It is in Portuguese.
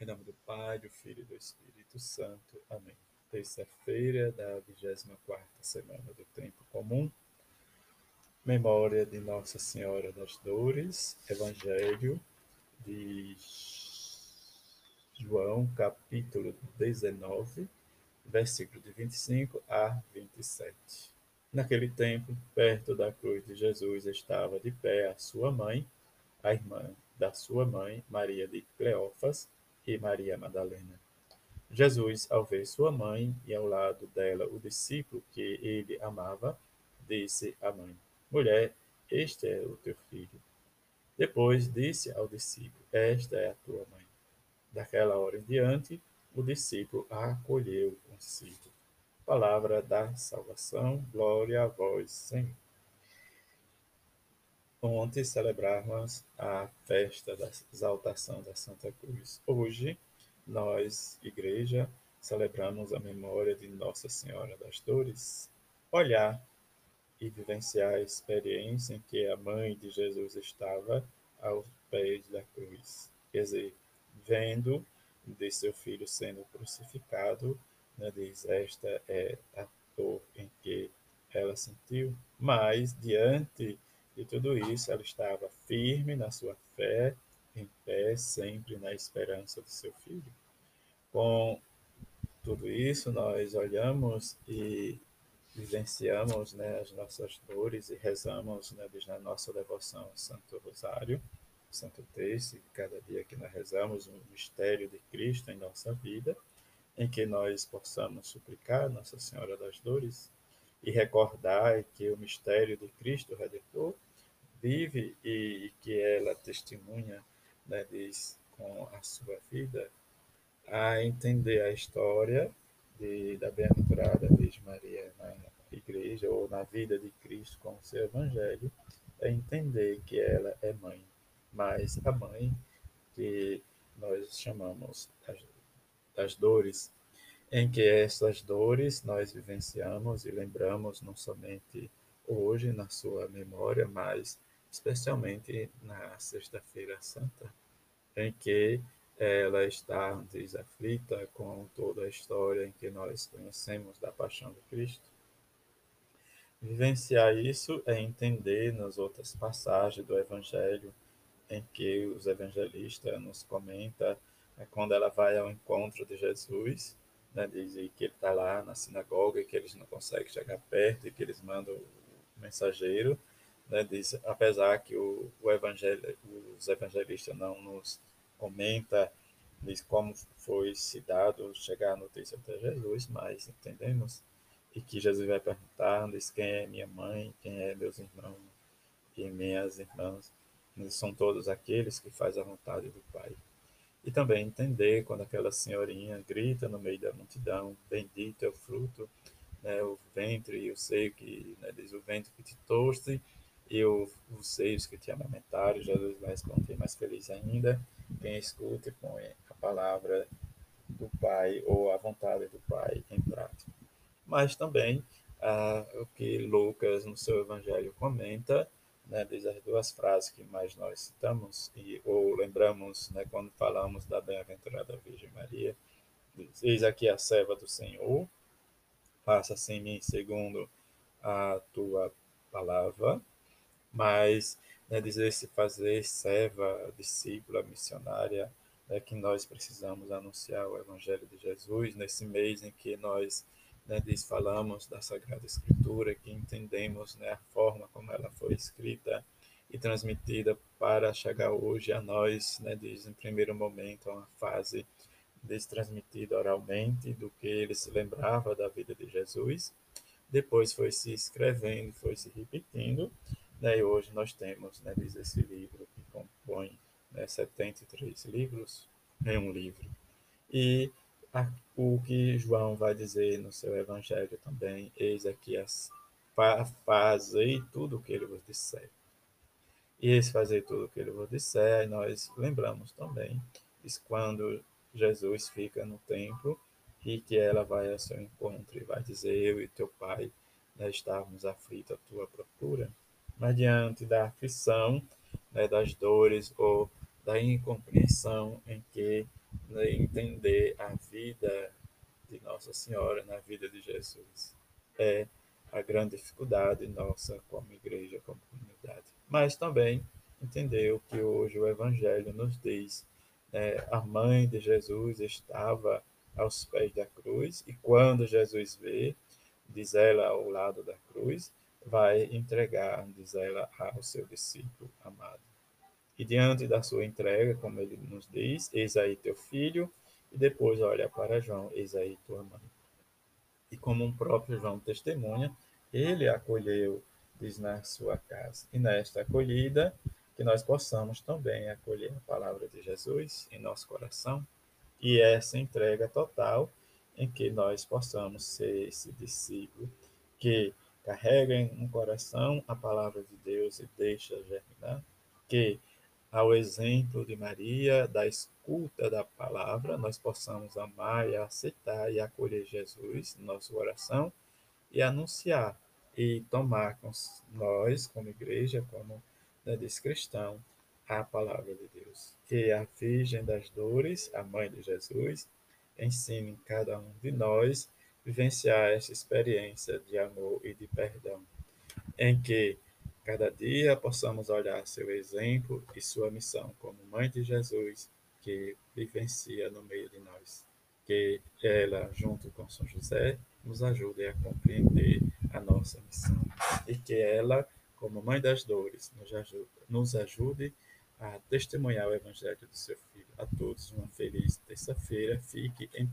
Em nome do Pai, do Filho e do Espírito Santo. Amém. Terça-feira da 24 semana do Tempo Comum. Memória de Nossa Senhora das Dores. Evangelho de João, capítulo 19, versículo de 25 a 27. Naquele tempo, perto da cruz de Jesus estava de pé a sua mãe, a irmã da sua mãe, Maria de Cleófas, e Maria Madalena. Jesus, ao ver sua mãe e ao lado dela o discípulo que ele amava, disse à mãe: Mulher, este é o teu filho. Depois disse ao discípulo: Esta é a tua mãe. Daquela hora em diante, o discípulo a acolheu consigo. Palavra da salvação, glória a vós, Senhor. Ontem celebramos a festa da exaltação da Santa Cruz. Hoje, nós, igreja, celebramos a memória de Nossa Senhora das Dores. Olhar e vivenciar a experiência em que a mãe de Jesus estava aos pés da cruz. Quer dizer, vendo de seu filho sendo crucificado, né, diz: Esta é a dor em que ela sentiu, mas diante e tudo isso, ela estava firme na sua fé, em pé, sempre na esperança do seu filho. Com tudo isso, nós olhamos e vivenciamos né, as nossas dores e rezamos né, desde a nossa devoção ao Santo Rosário, Santo Terço, cada dia que nós rezamos o mistério de Cristo em nossa vida, em que nós possamos suplicar Nossa Senhora das Dores e recordar que o mistério de Cristo Redentor vive e que ela testemunha, né, diz, com a sua vida, a entender a história de, da bem-aventurada Virgem Maria na igreja ou na vida de Cristo com o seu evangelho, é entender que ela é mãe, mas a mãe que nós chamamos das dores, em que essas dores nós vivenciamos e lembramos não somente hoje na sua memória, mas especialmente na Sexta-feira Santa, em que ela está desaflita com toda a história em que nós conhecemos da paixão de Cristo. Vivenciar isso é entender nas outras passagens do Evangelho em que os evangelistas nos comenta é quando ela vai ao encontro de Jesus, né, diz que ele está lá na sinagoga e que eles não conseguem chegar perto e que eles mandam o mensageiro né, diz, apesar que o, o os evangelistas não nos comenta diz como foi se dado chegar a notícia até Jesus, mas entendemos e que Jesus vai perguntar, diz quem é minha mãe, quem é meus irmãos e minhas irmãs, são todos aqueles que fazem a vontade do Pai. E também entender quando aquela senhorinha grita no meio da multidão, bendito é o fruto, né, o ventre e o seio que, né, diz o ventre que te torce e os seios que te amamentaram, Jesus vai responder mais feliz ainda, quem escuta e põe a palavra do Pai ou a vontade do Pai em prática. Mas também ah, o que Lucas no seu Evangelho comenta, né, diz as duas frases que mais nós citamos e, ou lembramos né, quando falamos da bem-aventurada Virgem Maria, diz, eis aqui a serva do Senhor, faça-se em mim segundo a tua palavra, mas né, dizer se fazer serva, discípula, missionária, é que nós precisamos anunciar o Evangelho de Jesus nesse mês em que nós né, diz, falamos da Sagrada Escritura, que entendemos né, a forma como ela foi escrita e transmitida para chegar hoje a nós, né, diz em primeiro momento, uma fase diz, transmitida oralmente do que ele se lembrava da vida de Jesus, depois foi se escrevendo, foi se repetindo, né, e hoje nós temos, né, diz esse livro que compõe né, 73 livros em um livro. E o que João vai dizer no seu evangelho também, eis aqui as, fazei tudo o que ele vos disser. E esse fazer tudo o que ele vos disser, nós lembramos também, diz quando Jesus fica no templo e que ela vai ao seu encontro e vai dizer, eu e teu pai né, estávamos aflitos à tua procura mas diante da aflição, né, das dores ou da incompreensão em que né, entender a vida de Nossa Senhora na vida de Jesus. É a grande dificuldade nossa como igreja, como comunidade. Mas também entender o que hoje o Evangelho nos diz. É, a mãe de Jesus estava aos pés da cruz e quando Jesus vê, diz ela ao lado da cruz, vai entregar, diz ela, ao seu discípulo amado. E diante da sua entrega, como ele nos diz, eis aí teu filho, e depois olha para João, eis aí tua mãe. E como um próprio João testemunha, ele acolheu, diz na sua casa. E nesta acolhida, que nós possamos também acolher a palavra de Jesus em nosso coração e essa entrega total em que nós possamos ser esse discípulo que carrega em coração a palavra de Deus e deixa germinar, que ao exemplo de Maria, da escuta da palavra, nós possamos amar e aceitar e acolher Jesus no nosso coração e anunciar e tomar com nós, como igreja, como né, diz cristão, a palavra de Deus. Que a Virgem das Dores, a mãe de Jesus, ensine cada um de nós vivenciar essa experiência de amor e de perdão, em que cada dia possamos olhar seu exemplo e sua missão como mãe de Jesus que vivencia no meio de nós. Que ela, junto com São José, nos ajude a compreender a nossa missão e que ela, como mãe das dores, nos ajude, nos ajude a testemunhar o Evangelho do seu Filho. A todos uma feliz terça-feira. Fique em